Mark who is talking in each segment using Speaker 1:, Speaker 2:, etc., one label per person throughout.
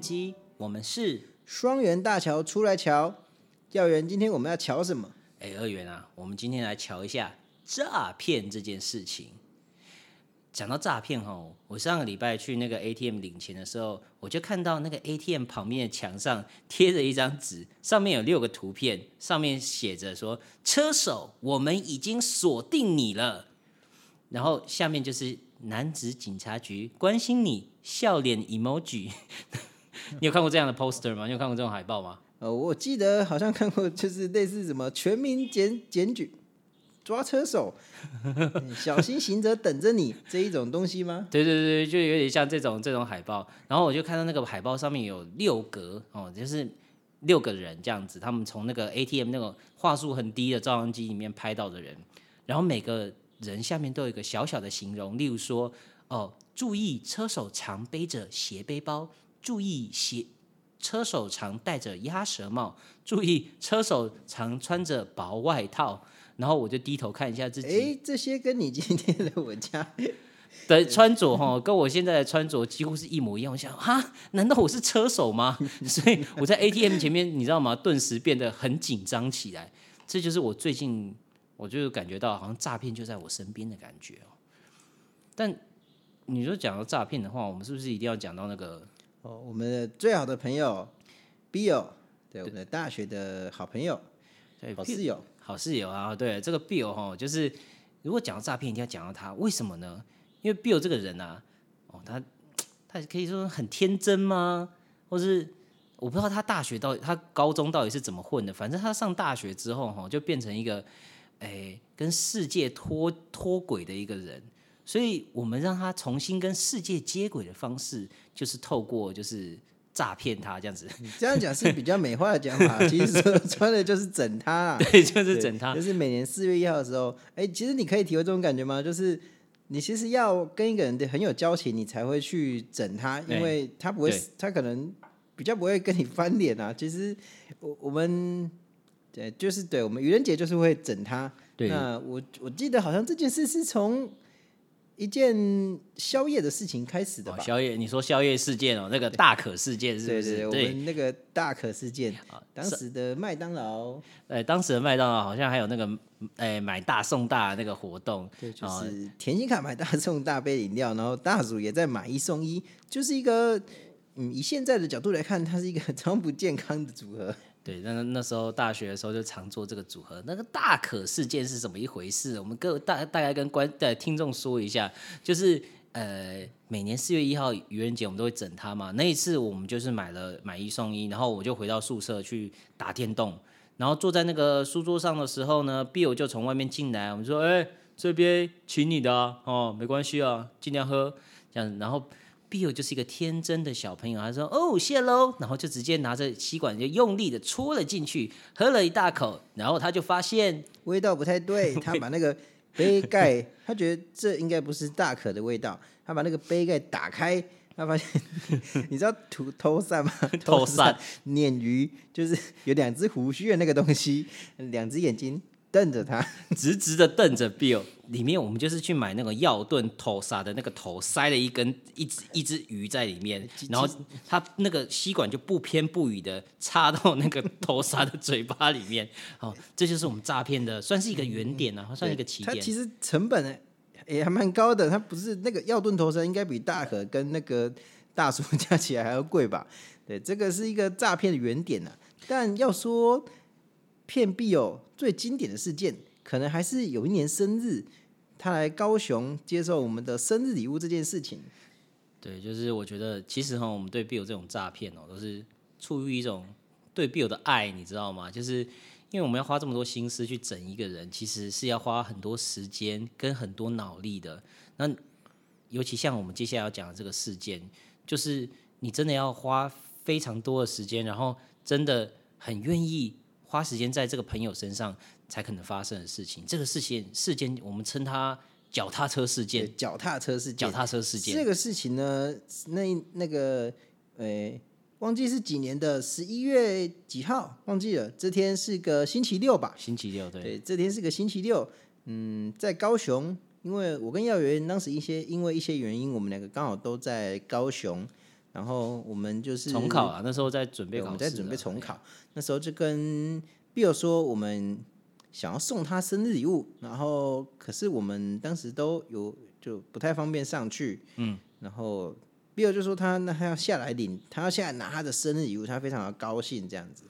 Speaker 1: 机，我们是
Speaker 2: 双元大桥出来瞧，教员，今天我们要瞧什么？
Speaker 1: 哎二元啊，我们今天来瞧一下诈骗这件事情。讲到诈骗哈，我上个礼拜去那个 ATM 领钱的时候，我就看到那个 ATM 旁边的墙上贴着一张纸，上面有六个图片，上面写着说：“车手，我们已经锁定你了。”然后下面就是男子警察局关心你笑脸 emoji。你有看过这样的 poster 吗？你有看过这种海报吗？
Speaker 2: 呃，我记得好像看过，就是类似什么全民检检举。抓车手，小心行者等着你这一种东西吗？
Speaker 1: 对对对，就有点像这种这种海报。然后我就看到那个海报上面有六格哦，就是六个人这样子，他们从那个 ATM 那个话术很低的照相机里面拍到的人，然后每个人下面都有一个小小的形容，例如说哦，注意车手常背着斜背包，注意鞋车手常戴着鸭舌帽，注意车手常穿着薄外套。然后我就低头看一下自己，
Speaker 2: 哎，这些跟你今天的我家
Speaker 1: 的穿着哈，跟我现在的穿着几乎是一模一样。我想，哈，难道我是车手吗？所以我在 ATM 前面，你知道吗？顿时变得很紧张起来。这就是我最近，我就感觉到好像诈骗就在我身边的感觉哦。但你说讲到诈骗的话，我们是不是一定要讲到那个
Speaker 2: 哦，我们的最好的朋友 Bill，对，我们的大学的好朋友，对好室友。
Speaker 1: 好室友啊，对这个 Bill 哈，就是如果讲到诈骗，一定要讲到他，为什么呢？因为 Bill 这个人啊，哦，他他可以说很天真吗？或是我不知道他大学到底他高中到底是怎么混的，反正他上大学之后哈，就变成一个哎跟世界脱脱轨的一个人，所以我们让他重新跟世界接轨的方式，就是透过就是。诈骗他这样子，
Speaker 2: 这样讲是比较美化的讲法。其实 穿的就是整他啊，
Speaker 1: 对，就是整他。
Speaker 2: 就是每年四月一号的时候，哎，其实你可以体会这种感觉吗？就是你其实要跟一个人很有交情，你才会去整他，因为他不会，他可能比较不会跟你翻脸啊。其实我我们对，就是对我们愚人节就是会整他。那我我记得好像这件事是从。一件宵夜的事情开始的吧？
Speaker 1: 宵夜，你说宵夜事件哦，那个大可事件是不是？
Speaker 2: 对对，我们那个大可事件啊，当时的麦当劳，
Speaker 1: 哎，当时的麦当劳好像还有那个哎买大送大那个活动，
Speaker 2: 对，就是甜心卡买大送大杯饮料，然后大组也在买一送一，就是一个嗯，以现在的角度来看，它是一个 超不健康的组合。
Speaker 1: 对，那那时候大学的时候就常做这个组合。那个大可事件是怎么一回事？我们各大大概跟观的听众说一下，就是呃，每年四月一号愚人节我们都会整他嘛。那一次我们就是买了买一送一，然后我就回到宿舍去打电动，然后坐在那个书桌上的时候呢，B 友就从外面进来，我们说：“哎，这边请你的哦，没关系啊，尽量喝。”这样，然后。Bill 就是一个天真的小朋友，他说：“哦，谢喽。”然后就直接拿着吸管就用力的戳了进去，喝了一大口，然后他就发现
Speaker 2: 味道不太对，他把那个杯盖，他觉得这应该不是大可的味道，他把那个杯盖打开，他发现 你知道吐偷散吗？
Speaker 1: 偷散
Speaker 2: 鲶鱼就是有两只胡须的那个东西，两只眼睛。瞪着他，
Speaker 1: 直直的瞪着 Bill。里面我们就是去买那个药炖头沙的那个头，塞了一根一只一只鱼在里面，然后他那个吸管就不偏不倚的插到那个头沙的嘴巴里面。好，这就是我们诈骗的，算是一个原点啊，算一个起点。
Speaker 2: 它其实成本也还蛮高的，它不是那个药炖头沙应该比大可跟那个大叔加起来还要贵吧？对，这个是一个诈骗的原点呢。但要说。骗币哦，最经典的事件可能还是有一年生日，他来高雄接受我们的生日礼物这件事情。
Speaker 1: 对，就是我觉得其实哈，我们对币友这种诈骗哦，都是出于一种对币友的爱，你知道吗？就是因为我们要花这么多心思去整一个人，其实是要花很多时间跟很多脑力的。那尤其像我们接下来要讲的这个事件，就是你真的要花非常多的时间，然后真的很愿意。花时间在这个朋友身上才可能发生的事情，这个事情事件我们称它脚踏车事件。
Speaker 2: 脚踏车事
Speaker 1: 件，脚踏车事件。
Speaker 2: 这个事情呢，那那个，诶，忘记是几年的十一月几号，忘记了。这天是个星期六吧？
Speaker 1: 星期六，
Speaker 2: 对，这天是个星期六。嗯，在高雄，因为我跟耀元当时一些因为一些原因，我们两个刚好都在高雄，然后我们就是
Speaker 1: 重考啊，那时候在准备，考啊，
Speaker 2: 我们在准备重考，那时候就跟 Bill 说，我们想要送他生日礼物，然后可是我们当时都有就不太方便上去，嗯，然后 Bill 就说他那他要下来领，他要下来拿他的生日礼物，他非常的高兴这样子。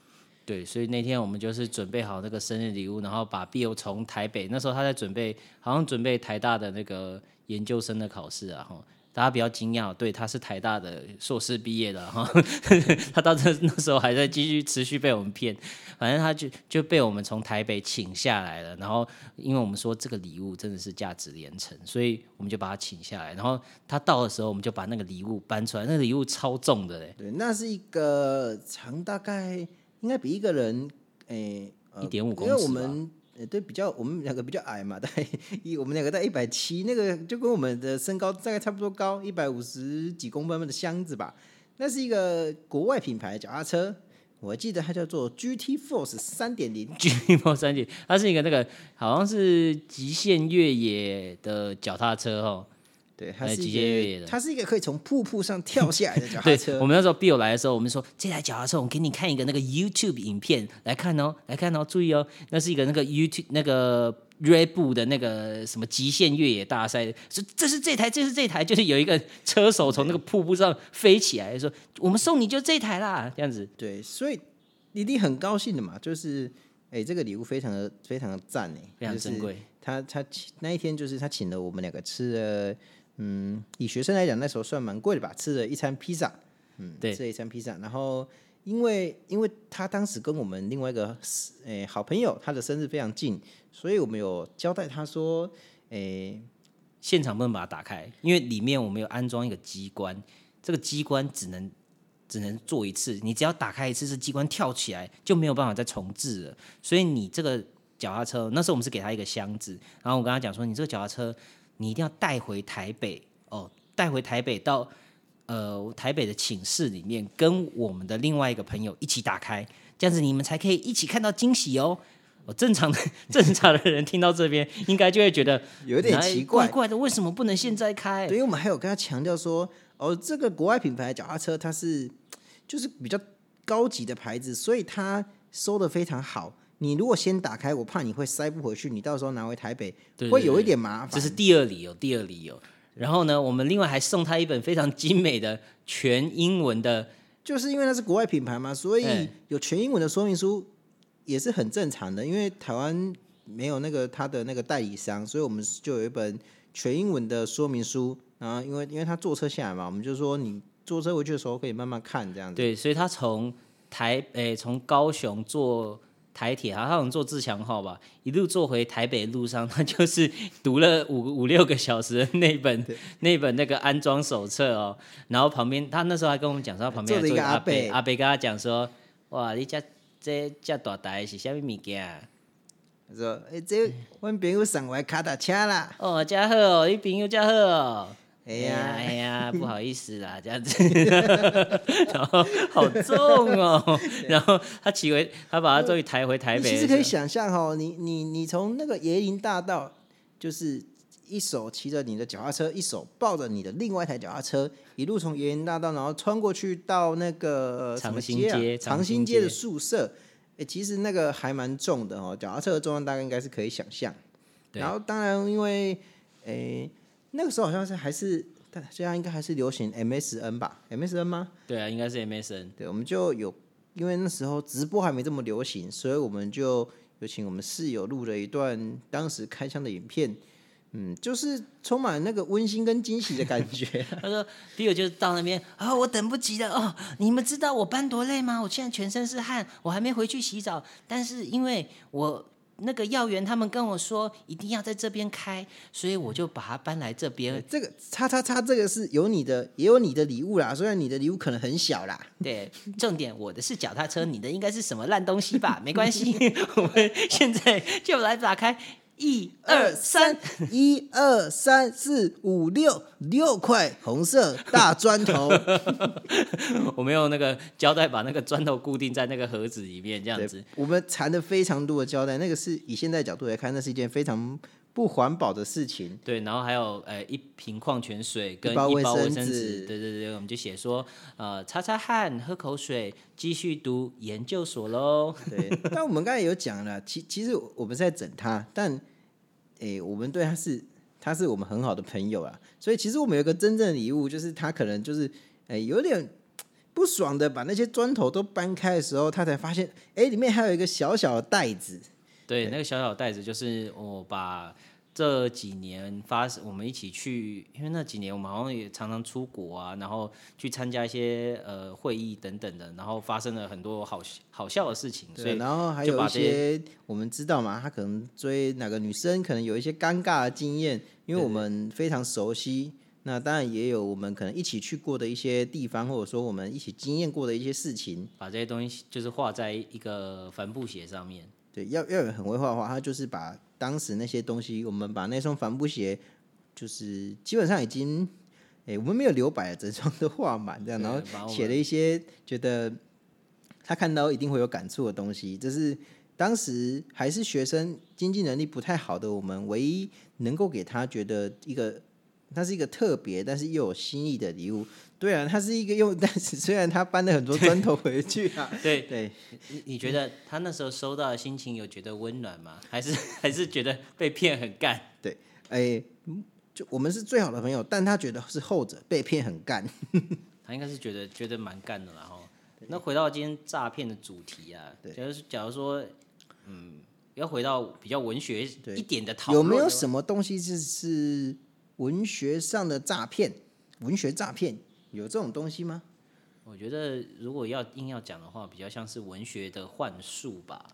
Speaker 1: 对，所以那天我们就是准备好那个生日礼物，然后把 Bill 从台北，那时候他在准备，好像准备台大的那个研究生的考试啊，哈。大家比较惊讶，对，他是台大的硕士毕业的哈，他到这那时候还在继续持续被我们骗，反正他就就被我们从台北请下来了，然后因为我们说这个礼物真的是价值连城，所以我们就把他请下来，然后他到的时候，我们就把那个礼物搬出来，那个礼物超重的嘞，
Speaker 2: 对，那是一个长大概应该比一个人诶。一
Speaker 1: 点五公
Speaker 2: 因为我们呃对比较我们两个比较矮嘛，大概一我们两个在一百七，那个就跟我们的身高大概差不多高，一百五十几公分的箱子吧。那是一个国外品牌脚踏车，我记得它叫做 GT Force 三点零
Speaker 1: ，GT Force 三点，它是一个那个好像是极限越野的脚踏车哦。
Speaker 2: 对，它是
Speaker 1: 哎极限越野的
Speaker 2: 它是一个可以从瀑布上跳下来的 脚踏
Speaker 1: 对，
Speaker 2: 车。
Speaker 1: 我们那时候 Bill 来的时候，我们说这台脚踏车，我给你看一个那个 YouTube 影片来看哦，来看哦，注意哦，那是一个那个 YouTube 那个 Red Bull 的那个什么极限越野大赛，说这是这台，这是这台，就是有一个车手从那个瀑布上飞起来，说我们送你就这台啦，这样子。
Speaker 2: 对，所以一定很高兴的嘛，就是哎、这个礼物非常的非常的赞哎，
Speaker 1: 非常
Speaker 2: 就是
Speaker 1: 珍贵
Speaker 2: 他他那一天就是他请了我们两个吃了，嗯，以学生来讲那时候算蛮贵的吧，吃了一餐披萨，嗯，
Speaker 1: 对
Speaker 2: 吃了一餐披萨，然后因为因为他当时跟我们另外一个诶、好朋友，他的生日非常近，所以我们有交代他说，诶、
Speaker 1: 现场不能把它打开，因为里面我们有安装一个机关，这个机关只能只能做一次，你只要打开一次，这机关跳起来就没有办法再重置了。所以你这个脚踏车，那时候我们是给他一个箱子，然后我跟他讲说，你这个脚踏车你一定要带回台北哦，带回台北到呃台北的寝室里面，跟我们的另外一个朋友一起打开，这样子你们才可以一起看到惊喜哦。哦，正常的 正常的人听到这边，应该就会觉得
Speaker 2: 有点奇怪
Speaker 1: 怪怪的，为什么不能现在开？
Speaker 2: 对，因为我们还有跟他强调说，哦，这个国外品牌的脚踏车它是就是比较高级的牌子，所以它收的非常好。你如果先打开，我怕你会塞不回去，你到时候拿回台北
Speaker 1: 对
Speaker 2: 会有一点麻烦。
Speaker 1: 这是第二理由，第二理由。然后呢，我们另外还送他一本非常精美的全英文的，
Speaker 2: 就是因为它是国外品牌嘛，所以
Speaker 1: 哎
Speaker 2: 有全英文的说明书也是很正常的。因为台湾没有那个他的那个代理商，所以我们就有一本全英文的说明书。然后因为因为他坐车下来嘛，我们就说你坐车回去的时候可以慢慢看这样子。
Speaker 1: 对，所以他从台诶从高雄坐台铁，好像坐自强号吧，一路坐回台北路上，他就是读了五五六个小时的那本那本那个安装手册哦。然后旁边他那时候还跟我们讲说，他旁边还
Speaker 2: 坐一个
Speaker 1: 阿
Speaker 2: 阿伯
Speaker 1: 阿伯跟他讲说，哇，你这这这大台是啥物物件啊？
Speaker 2: 他说：“哎、这阮朋友送我的卡达车啦。
Speaker 1: 哦，真好哦，你朋友真好哦。
Speaker 2: 哎呀
Speaker 1: 哎呀，不好意思啦，这样子，然后好重哦，然后他骑回，他把他终于抬回台北
Speaker 2: 其实可以想象哈，你你你从那个椰林大道，就是一手骑着你的脚踏车，一手抱着你的另外一台脚踏车，一路从椰林大道，然后穿过去到那个
Speaker 1: 长兴
Speaker 2: 街长
Speaker 1: 长兴
Speaker 2: 兴街的宿舍。哎、其实那个还蛮重的哦，脚踏车的重量大概应该是可以想象。然后当然因为诶、那个时候好像是还是，但现在应该还是流行 MSN 吧？MSN 吗？
Speaker 1: 对啊，应该是 MSN，
Speaker 2: 对，我们就有，因为那时候直播还没这么流行，所以我们就有请我们室友录了一段当时开箱的影片，嗯，就是充满那个温馨跟惊喜的感觉。
Speaker 1: 他说第二就是到那边啊、我等不及了哦，你们知道我搬多累吗？我现在全身是汗，我还没回去洗澡，但是因为我。那个药员他们跟我说一定要在这边开，所以我就把它搬来这边。
Speaker 2: 这个叉叉叉，这个是有你的，也有你的礼物啦，虽然你的礼物可能很小啦。
Speaker 1: 对，重点我的是脚踏车，你的应该是什么烂东西吧？没关系，我们现在就来打开，一二三，，
Speaker 2: 一二三四五六，六块红色大砖头。
Speaker 1: 我们用那个胶带把那个砖头固定在那个盒子里面，这样子。，
Speaker 2: 我们缠了非常多的胶带，那个是以现在角度来看，那是一件非常不环保的事情。
Speaker 1: 对，然后还有呃一瓶矿泉水跟一
Speaker 2: 包卫生纸，
Speaker 1: 对对对，我们就写说呃擦擦汗，喝口水，继续读研究所喽。
Speaker 2: 对，但我们刚才有讲了，其其实我们是在整他，但诶、我们对他是他是我们很好的朋友啊，所以其实我们有一个真正的礼物，就是他可能就是诶、有点不爽的把那些砖头都搬开的时候，他才发现哎、里面还有一个小小的袋子。
Speaker 1: 对，那个小小袋子就是我把这几年发我们一起去，因为那几年我们好像也常常出国啊，然后去参加一些呃会议等等的，然后发生了很多好好笑的事情，所
Speaker 2: 对，
Speaker 1: 以
Speaker 2: 然后还有一些我们知道嘛，他可能追哪个女生，可能有一些尴尬的经验，因为我们非常熟悉。那当然也有我们可能一起去过的一些地方，或者说我们一起经验过的一些事情。
Speaker 1: 把这些东西就是画在一个帆布鞋上面。
Speaker 2: 对，要要有很会画画，他就是把当时那些东西，我们把那双帆布鞋，就是基本上已经，哎、我们没有留白，整双 都画满这样，然后写了一些觉得他看到一定会有感触的东西，这是当时还是学生经济能力不太好的我们唯一能够给他觉得一个，它是一个特别但是又有新意的礼物。对啊，他是一个用，但是虽然他搬了很多砖头回去啊，
Speaker 1: 对，
Speaker 2: 对，
Speaker 1: 你你觉得他那时候收到的心情有觉得温暖吗？还是还是觉得被骗很干？
Speaker 2: 对哎、嗯就我们是最好的朋友，但他觉得是后者被骗很干。
Speaker 1: 他应该是觉得觉得蛮干的啦哈。那回到今天诈骗的主题啊，假如假如说，嗯，要回到比较文学一点的讨
Speaker 2: 有
Speaker 1: 论有，
Speaker 2: 没有什么东西是是文学上的诈骗？文学诈骗有这种东西吗？
Speaker 1: 我觉得如果要硬要讲的话，比较像是文学的幻术吧。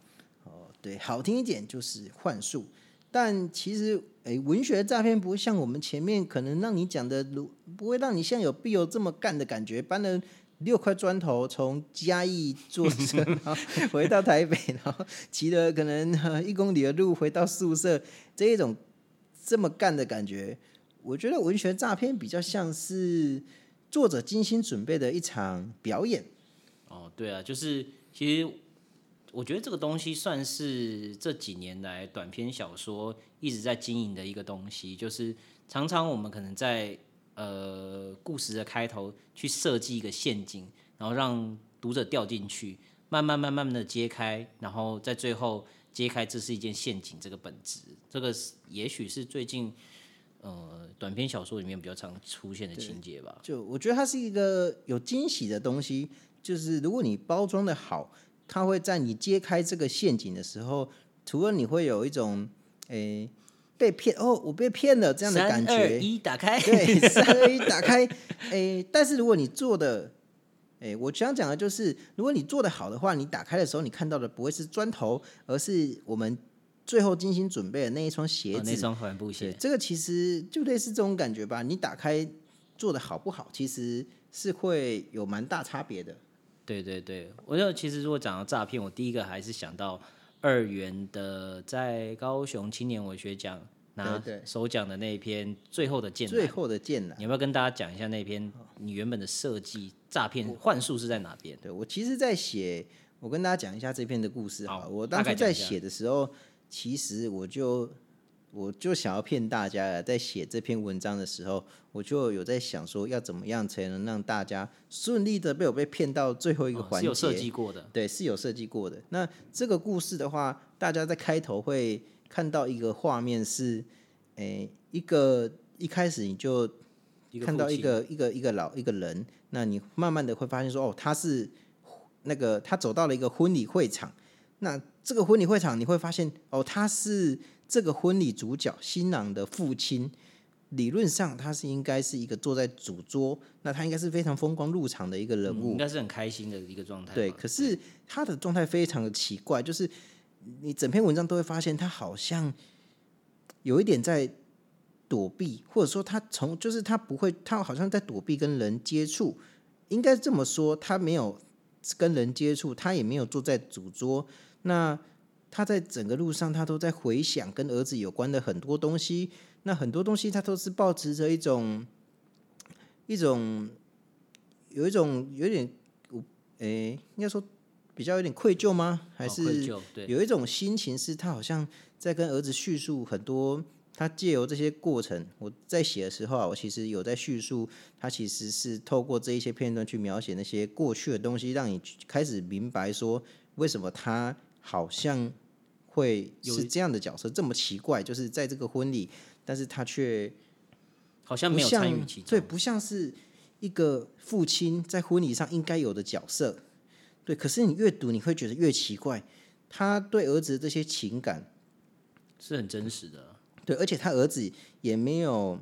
Speaker 2: 哦，对，好听一点就是幻术，但其实，诶，文学诈骗不会像我们前面可能让你讲的，如不会让你像有必有这么干的感觉，搬了六块砖头从嘉义坐车，然后回到台北，然后骑了可能呃一公里的路回到宿舍，这一种这么干的感觉，我觉得文学诈骗比较像是作者精心准备的一场表演。
Speaker 1: 哦，对啊，就是其实我觉得这个东西算是这几年来短篇小说一直在经营的一个东西，就是常常我们可能在呃故事的开头去设计一个陷阱，然后让读者掉进去，慢慢慢慢的揭开，然后在最后揭开这是一件陷阱这个本质，这个也许是最近呃短篇小说里面比较常出现的情节吧。
Speaker 2: 就我觉得它是一个有惊喜的东西，就是如果你包装的好，它会在你揭开这个陷阱的时候，除了你会有一种诶、被骗哦，我被骗了这样的感
Speaker 1: 三二
Speaker 2: 觉，
Speaker 1: 一，打开。
Speaker 2: 对，三二一打开，诶、但是如果你做的，诶、我想讲的就是，如果你做的好的话，你打开的时候，你看到的不会是砖头，而是我们最后精心准备的那一双鞋子。
Speaker 1: 哦那双帆布，鞋，
Speaker 2: 这个其实就类似这种感觉吧。你打开做的好不好，其实是会有蛮大差别的。
Speaker 1: 对对对，我就其实如果讲到诈骗，我第一个还是想到二元的在高雄青年文学奖拿
Speaker 2: 对对
Speaker 1: 首奖的那一篇《最后的剑
Speaker 2: 最
Speaker 1: 南》，
Speaker 2: 后的剑南，
Speaker 1: 你要不要跟大家讲一下那篇你原本的设计诈骗幻术是在哪边？
Speaker 2: 对我其实，在写，我跟大家讲一下这篇的故事哈。
Speaker 1: 好
Speaker 2: 我当初在写的时候，其实我就我就想要骗大家了，在写这篇文章的时候，我就有在想说，要怎么样才能让大家顺利的被我被骗到最后一个环节。
Speaker 1: 哦是有设计过的，
Speaker 2: 对，是有设计过的。那这个故事的话，大家在开头会看到一个画面是，诶、一个一开始你就看到一个一个一个老一个人，那你慢慢的会发现说，哦，他是那个他走到了一个婚礼会场，那这个婚礼会场你会发现，哦，他是这个婚礼主角新郎的父亲。理论上，他是应该是一个坐在主桌，那他应该是非常风光入场的一个人物。
Speaker 1: 嗯应该是很开心的一个状态吧。
Speaker 2: 对，可是他的状态非常的奇怪，就是你整篇文章都会发现他好像有一点在躲避，或者说他从就是他不会，他好像在躲避跟人接触，应该这么说，他没有跟人接触，他也没有坐在主桌，那他在整个路上他都在回想跟儿子有关的很多东西，那很多东西他都是保持着一种一种有一种有点诶，应该说比较有点愧疚吗？还
Speaker 1: 哦
Speaker 2: 是有一种心情是他好像在跟儿子叙述很多他借由这些过程，我在写的时候啊，我其实有在叙述，他其实是透过这一些片段去描写那些过去的东西，让你开始明白说，为什么他好像会是这样的角色，这么奇怪，就是在这个婚礼，但是他却
Speaker 1: 好像没有参与其中，
Speaker 2: 对，不像是一个父亲在婚礼上应该有的角色，对。可是你越读，你会觉得越奇怪，他对儿子的这些情感
Speaker 1: 是很真实的。
Speaker 2: 对，而且他儿子也没有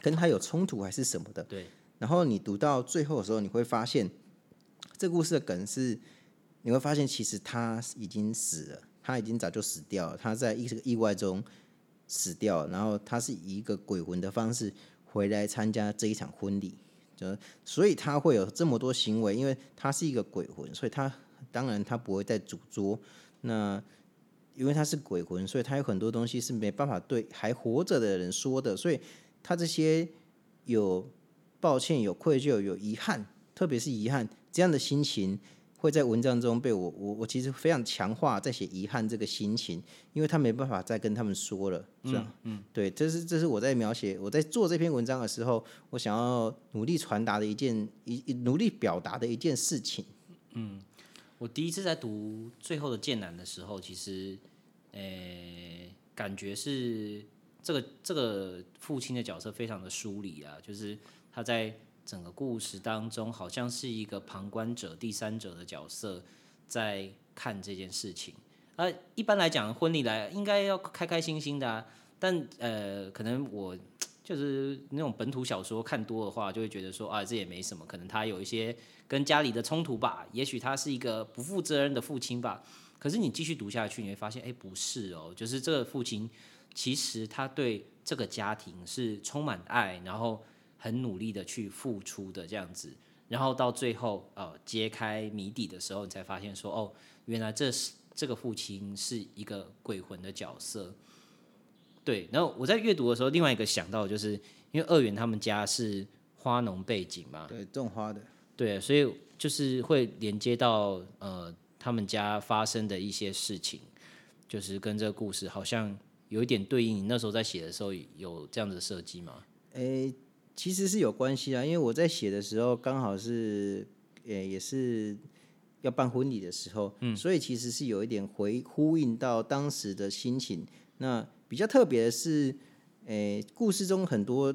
Speaker 2: 跟他有冲突还是什么的。
Speaker 1: 对。
Speaker 2: 然后你读到最后的时候，你会发现，这故事的梗是，你会发现其实他已经死了，他已经早就死掉了，他在一个意外中死掉，然后他是以一个鬼魂的方式回来参加这一场婚礼，就所以他会有这么多行为，因为他是一个鬼魂，所以他当然他不会再主桌。那因为他是鬼魂，所以他有很多东西是没办法对还活着的人说的，所以他这些有抱歉、有愧疚、有遗憾，特别是遗憾这样的心情，会在文章中被我我我其实非常强化在写遗憾这个心情，因为他没办法再跟他们说了，这样，嗯，对，这是这是我在描写我在做这篇文章的时候，我想要努力传达的一件一努力表达的一件事情，
Speaker 1: 嗯。我第一次在读最后的剑南的时候，其实，呃，感觉是这个这个父亲的角色非常的疏离啊，就是他在整个故事当中，好像是一个旁观者、第三者的角色在看这件事情。啊，一般来讲，婚礼来应该要开开心心的啊，但呃，可能我。就是那种本土小说看多的话，就会觉得说啊，这也没什么，可能他有一些跟家里的冲突吧，也许他是一个不负责任的父亲吧。可是你继续读下去，你会发现，哎，不是哦，就是这个父亲其实他对这个家庭是充满爱，然后很努力的去付出的这样子。然后到最后，呃，揭开谜底的时候，你才发现说，哦，原来这是这个父亲是一个鬼魂的角色。对，然后我在阅读的时候，另外一个想到就是，因为二元他们家是花农背景嘛，
Speaker 2: 对，种花的，
Speaker 1: 对，所以就是会连接到呃他们家发生的一些事情，就是跟这个故事好像有一点对应。你那时候在写的时候有这样子设计吗？
Speaker 2: 诶，其实是有关系啊，因为我在写的时候刚好是，诶，也是要办婚礼的时候，嗯，所以其实是有一点回呼应到当时的心情，那。比较特别的是，诶，故事中很多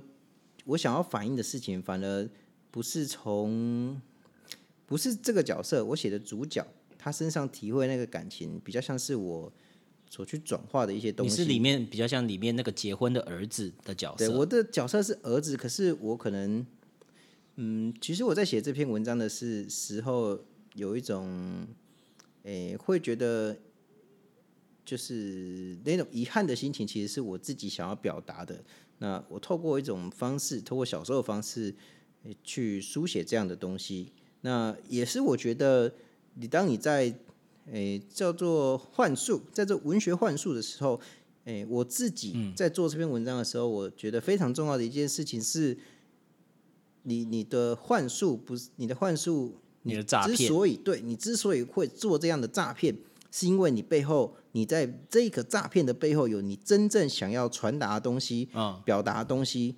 Speaker 2: 我想要反映的事情，反而不是从不是这个角色我写的主角他身上体会那个感情，比较像是我所去转化的一些东西。
Speaker 1: 你是里面比较像里面那个结婚的儿子的角色。
Speaker 2: 对，我的角色是儿子，可是我可能，嗯，其实我在写这篇文章的是时候，有一种，诶，会觉得。就是那种遗憾的心情，其实是我自己想要表达的。那我透过一种方式，透过小时候的方式去书写这样的东西。那也是我觉得，你当你在诶叫做幻术，在这文学幻术的时候，诶我自己在做这篇文章的时候，我觉得非常重要的一件事情是，你你的幻术不是你的幻术，
Speaker 1: 你的诈骗，
Speaker 2: 之所以对你之所以会做这样的诈骗。是因为你背后，你在这个诈骗的背后有你真正想要传达的东西，表达的东西。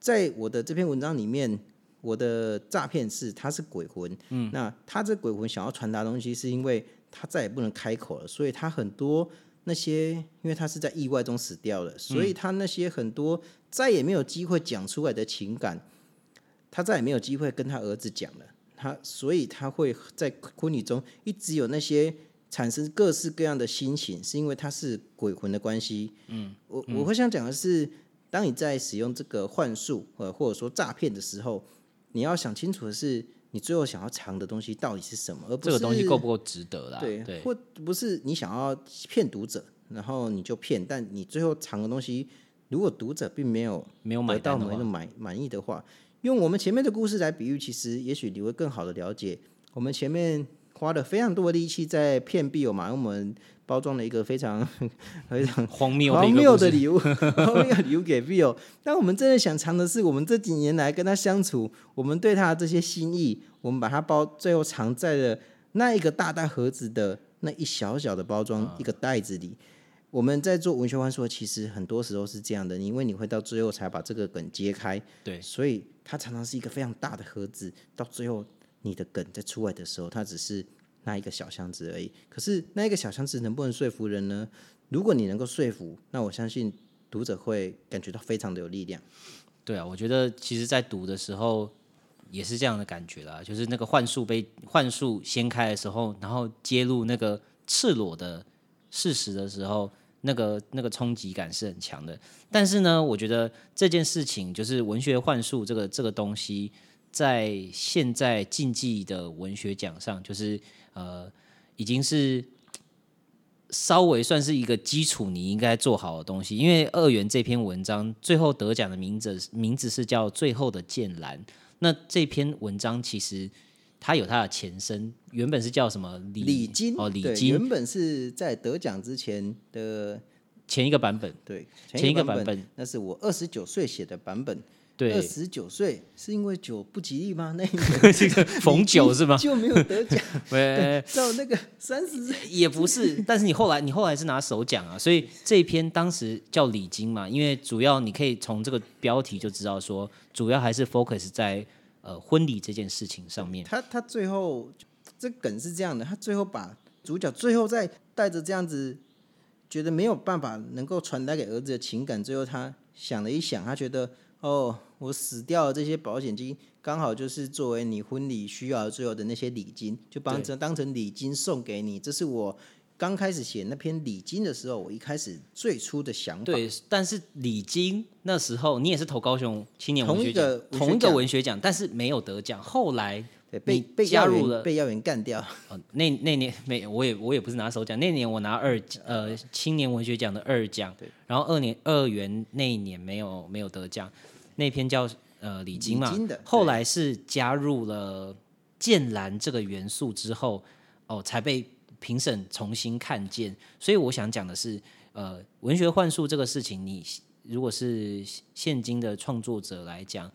Speaker 2: 在我的这篇文章里面，我的诈骗是他是鬼魂，嗯，那他这鬼魂想要传达东西，是因为他再也不能开口了，所以他很多那些，因为他是在意外中死掉了，所以他那些很多再也没有机会讲出来的情感，他再也没有机会跟他儿子讲了，他所以他会在婚礼中一直有那些。产生各式各样的心情，是因为他是鬼魂的关系。嗯，我我会想讲的是，当你在使用这个幻术，呃，或者说诈骗的时候，你要想清楚的是，你最后想要藏的东西到底是什么，而不是
Speaker 1: 这个东西够不够值得啦？
Speaker 2: 对，或不是你想要骗读者，然后你就骗，但你最后藏的东西，如果读者并没有
Speaker 1: 没有买
Speaker 2: 到没有满满意的话，用我们前面的故事来比喻，其实也许你会更好的了解我们前面。花了非常多的力气在骗 Bill 嘛，我们包装了一个非常 非常
Speaker 1: 荒谬
Speaker 2: 荒谬的礼物，荒谬礼物给 Bill。但我们真的想藏的是，我们这几年来跟他相处，我们对他的这些心意，我们把它包，最后藏在了那一个大大盒子的那一小小的包装一个袋子里。我们在做文学幻说，其实很多时候是这样的，因为你会到最后才把这个梗揭开，
Speaker 1: 对，
Speaker 2: 所以它常常是一个非常大的盒子，到最后你的梗在出来的时候，它只是那一个小箱子而已。可是那一个小箱子能不能说服人呢？如果你能够说服，那我相信读者会感觉到非常的有力量。
Speaker 1: 对啊，我觉得其实，在读的时候也是这样的感觉啦，就是那个幻术被幻术掀开的时候，然后揭露那个赤裸的事实的时候，那个那个冲击感是很强的。但是呢，我觉得这件事情就是文学幻术这个这个东西，在现在竞技的文学奖上，就是呃，已经是。稍微算是一个基础，你应该做好的东西。因为二元这篇文章最后得奖的名字名字是叫《最后的剑兰》。那这篇文章其实它有它的前身，原本是叫什么李
Speaker 2: 李金
Speaker 1: 哦，李金
Speaker 2: 原本是在得奖之前的
Speaker 1: 前一个版本，
Speaker 2: 对
Speaker 1: 前一个
Speaker 2: 版
Speaker 1: 本，
Speaker 2: 那是我二十九岁写的版本。
Speaker 1: 对，
Speaker 2: 二十九岁是因为酒不吉利吗？那
Speaker 1: 这个 逢酒是吗？
Speaker 2: 就没有得奖。对，到那个三十岁
Speaker 1: 也不是，但是你后来你后来是拿首奖啊，所以这一篇当时叫礼金嘛，因为主要你可以从这个标题就知道说，主要还是 focus 在呃婚礼这件事情上面。
Speaker 2: 他他最后这梗是这样的，他最后把主角最后再带着这样子，觉得没有办法能够传达给儿子的情感，最后他想了一想，他觉得。哦，我死掉了，这些保险金刚好就是作为你婚礼需要最后的那些礼金，就帮成当成礼金送给你。这是我刚开始写那篇礼金的时候，我一开始最初的想法。
Speaker 1: 对，但是礼金那时候你也是投高雄青年文学
Speaker 2: 奖，
Speaker 1: 同一个文学奖，但是没有得奖。后来
Speaker 2: 被被
Speaker 1: 加入了，
Speaker 2: 被要员干掉。
Speaker 1: 哦，那那年没，我也我也不是拿首奖，那年我拿二呃青年文学奖的二奖，然后二年二元那一年没有没有得奖。那篇叫呃李金嘛，后来是加入了剑兰这个元素之后，哦，才被评审重新看见。所以我想讲的是，呃，文学幻术这个事情，你如果是现今的创作者来讲，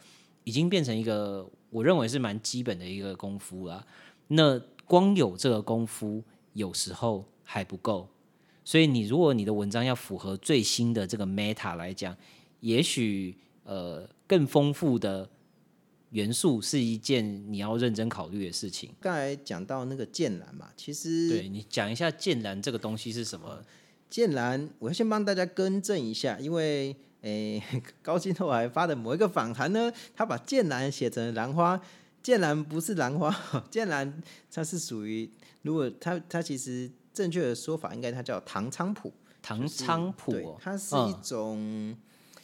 Speaker 1: 已经变成一个我认为是蛮基本的一个功夫了。那光有这个功夫，有时候还不够。所以你如果你的文章要符合最新的这个 meta 来讲，也许。呃，更丰富的元素是一件你要认真考虑的事情。
Speaker 2: 刚才讲到那个剑兰嘛，其实
Speaker 1: 对你讲一下剑兰这个东西是什么？
Speaker 2: 剑兰，我要先帮大家更正一下，因为诶，高金后来发的某一个访谈呢，他把剑兰写成兰花，剑兰不是兰花，剑兰它是属于，如果它它其实正确的说法应该它叫唐菖蒲，
Speaker 1: 唐菖蒲，
Speaker 2: 它是一种。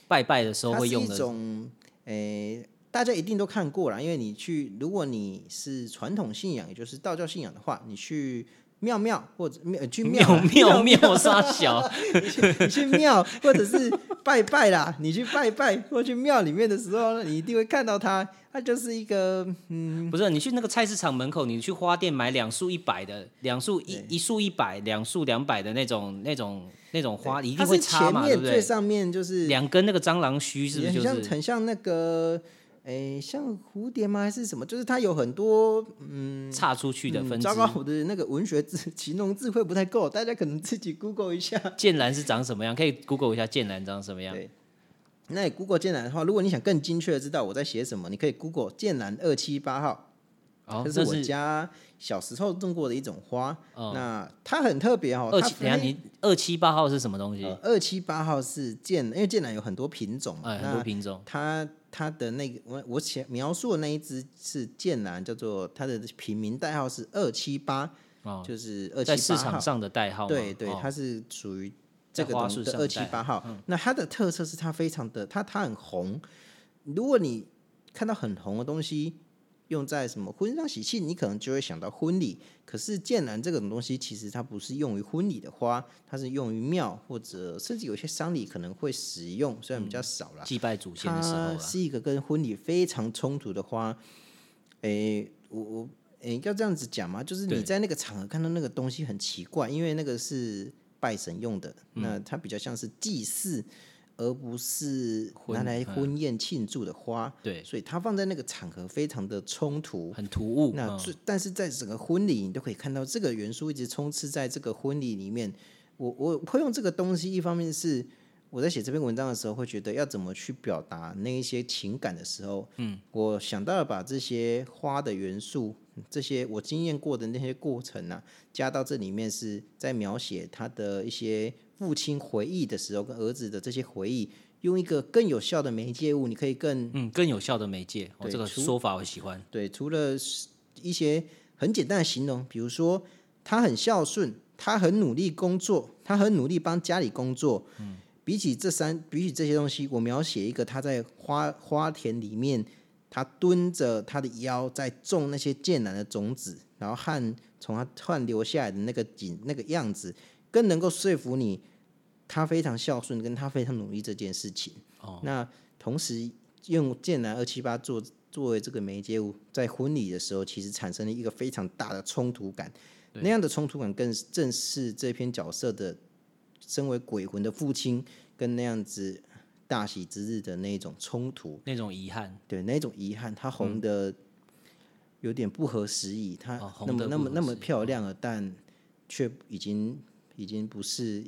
Speaker 1: 拜拜的时候会用的
Speaker 2: 一种，诶，大家一定都看过了，因为你去，如果你是传统信仰，也就是道教信仰的话，你去庙庙或者庙去庙
Speaker 1: 庙庙 杀小，
Speaker 2: 你去庙或者是拜拜啦，你去拜拜或去庙里面的时候，你一定会看到它。它就是一个，嗯，
Speaker 1: 不是你去那个菜市场门口，你去花店买两束一百的，两束一一束一百，两束两百的那种那种那种花，一定会插嘛，对不对？
Speaker 2: 最上面就是
Speaker 1: 两根那个蟑螂须，是不是？
Speaker 2: 很像很像那个，哎，像蝴蝶吗？还是什么？就是它有很多，嗯，
Speaker 1: 岔出去的分支。
Speaker 2: 糟糕，我的那个文学字 形容智慧不太够，大家可能自己 Google 一下。
Speaker 1: 剑兰是长什么样？可以 Google 一下剑兰长什么样。
Speaker 2: 对那你 Google 剑兰的话，如果你想更精确的知道我在写什么，你可以 Google 剑兰二七八号，这是我家小时候种过的一种花。那它很特别哦。
Speaker 1: 二七，等下你二七八号是什么东西？
Speaker 2: 二七八号是剑，因为剑兰有很多品种，
Speaker 1: 很多品种。
Speaker 2: 它它的那个我我写描述的那一只是剑兰，叫做它的品名代号是二七八，就是二七八
Speaker 1: 在市场上的代号。
Speaker 2: 对对，它是属于。这个东的二七八号，那它的特色是它非常的，它它很红。如果你看到很红的东西用在什么婚丧喜庆，你可能就会想到婚礼。可是剑兰这种东西，其实它不是用于婚礼的花，它是用于庙或者甚至有些丧礼可能会使用，虽然比较少了。
Speaker 1: 祭拜祖先的时候，
Speaker 2: 是一个跟婚礼非常冲突的花。诶，我我诶要这样子讲嘛，就是你在那个场合看到那个东西很奇怪，因为那个是。拜神用的，那它比较像是祭祀，而不是拿来婚宴庆祝的花。
Speaker 1: 对，
Speaker 2: 所以它放在那个场合非常的冲突，
Speaker 1: 很突兀。
Speaker 2: 那最但是在整个婚礼，你都可以看到这个元素一直充斥在这个婚礼里面。我我会用这个东西，一方面是我在写这篇文章的时候，会觉得要怎么去表达那一些情感的时候，嗯，我想到了把这些花的元素，这些我经验过的那些过程啊，加到这里面，是在描写他的一些父亲回忆的时候，跟儿子的这些回忆，用一个更有效的媒介物，你可以更
Speaker 1: 嗯更有效的媒介，我、
Speaker 2: 对
Speaker 1: 这个说法我喜欢。
Speaker 2: 对，除了一些很简单的形容，比如说他很孝顺，他很努力工作，他很努力帮家里工作。嗯，比起这三，比起这些东西，我描写一个他在花花田里面，他蹲着他的腰在种那些剑兰的种子，然后汗从他汗流下来的那个景那个样子，更能够说服你，他非常孝顺，跟他非常努力这件事情。
Speaker 1: 哦，
Speaker 2: 那同时用剑南二七八做作为这个媒介物，在婚礼的时候，其实产生了一个非常大的冲突感。那样的冲突感，更正是这篇角色的身为鬼魂的父亲，跟那样子大喜之日的那种冲突，
Speaker 1: 那种遗憾，
Speaker 2: 对那种遗憾，他红的有点不合时宜，他那么
Speaker 1: 得
Speaker 2: 那么那么漂亮了，但却已经已经不是，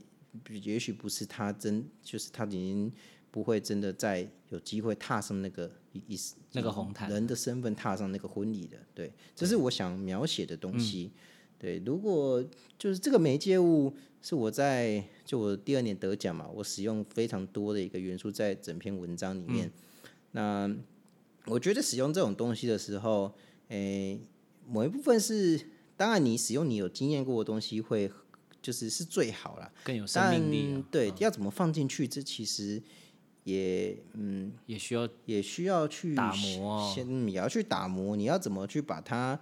Speaker 2: 也许不是他真，就是他已经不会真的再有机会踏上那个一一
Speaker 1: 那个红毯
Speaker 2: 人的身份踏上那个婚礼的。对，这是我想描写的东西。对，如果就是这个媒介物是我在就我第二年得奖嘛，我使用非常多的一个元素在整篇文章里面。那我觉得使用这种东西的时候，诶、某一部分是当然你使用你有经验过的东西会就是是最好啦。
Speaker 1: 更有生
Speaker 2: 但
Speaker 1: 命力啊，
Speaker 2: 对，要怎么放进去，这其实也嗯
Speaker 1: 也需要
Speaker 2: 也需要去
Speaker 1: 打磨哦
Speaker 2: 先嗯也要去打磨。你要怎么去把它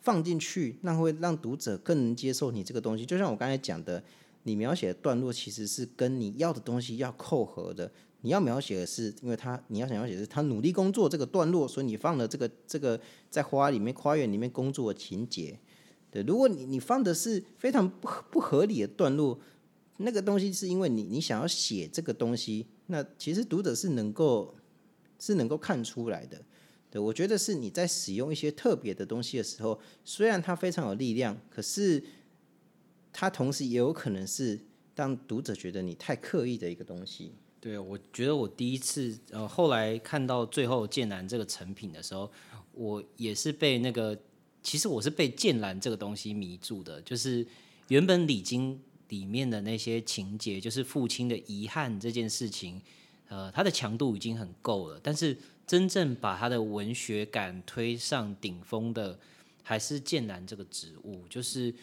Speaker 2: 放进去，那会让读者更能接受你这个东西。就像我刚才讲的，你描写的段落其实是跟你要的东西要扣合的。你要描写的是，因为他你要想要写的是他努力工作这个段落，所以你放了这个这个在花里面花园里面工作的情节。对，如果你你放的是非常不合不合理的段落，那个东西是因为你你想要写这个东西，那其实读者是能够是能够看出来的。对我觉得是你在使用一些特别的东西的时候，虽然它非常有力量，可是它同时也有可能是让读者觉得你太刻意的一个东西。
Speaker 1: 对，我觉得我第一次呃，后来看到最后剑南这个成品的时候，我也是被那个，其实我是被剑兰这个东西迷住的，就是原本礼经里面的那些情节，就是父亲的遗憾这件事情，呃，它的强度已经很够了，但是真正把它的文学感推上顶峰的，还是剑兰这个植物，就是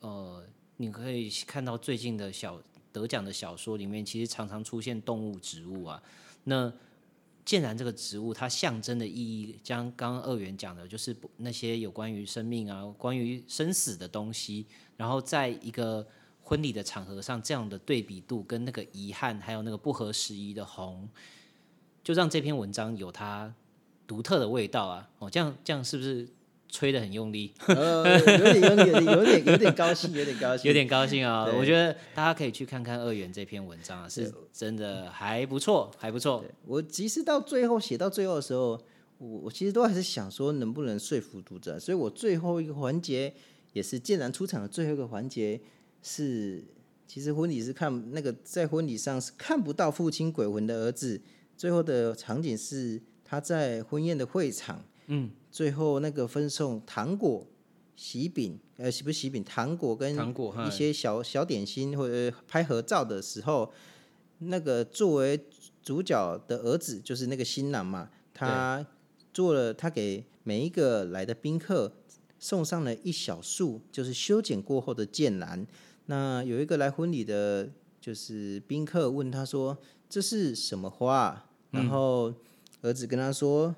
Speaker 1: 呃，你可以看到最近的小得奖的小说里面，其实常常出现动物植物啊。那剑兰这个植物，它象征的意义，将刚刚二元讲的，就是那些有关于生命啊、关于生死的东西，然后在一个婚礼的场合上，这样的对比度跟那个遗憾，还有那个不合时宜的红，就让这篇文章有它独特的味道啊！哦，这样这样是不是吹得很用力？
Speaker 2: 呃，有点有点有点有点高兴，有点高兴，
Speaker 1: 有点高兴啊！
Speaker 2: 对
Speaker 1: 我觉得大家可以去看看二元这篇文章啊，是真的还不错，还不错。
Speaker 2: 我其实到最后写到最后的时候，我我其实都还是想说能不能说服读者，所以我最后一个环节也是剑然出场的最后一个环节是，其实婚礼是看那个在婚礼上是看不到父亲鬼魂的儿子，最后的场景是他在婚宴的会场，
Speaker 1: 嗯，
Speaker 2: 最后那个分送糖果。喜饼，呃，不是喜饼，糖果跟
Speaker 1: 糖果
Speaker 2: 一些小小点心或者拍合照的时候，那个作为主角的儿子就是那个新郎嘛，他做了，他给每一个来的宾客送上了一小束，就是修剪过后的剑兰。那有一个来婚礼的，就是宾客问他说：“这是什么花啊？”然后儿子跟他说：“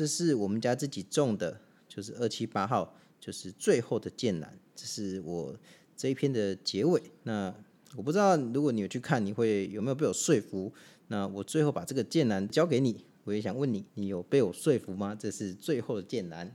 Speaker 2: 这是我们家自己种的，就是二七八号，就是最后的剑兰。”这是我这一篇的结尾。那我不知道，如果你有去看，你会有没有被我说服？那我最后把这个剑兰交给你，我也想问你，你有被我说服吗？这是最后的剑兰。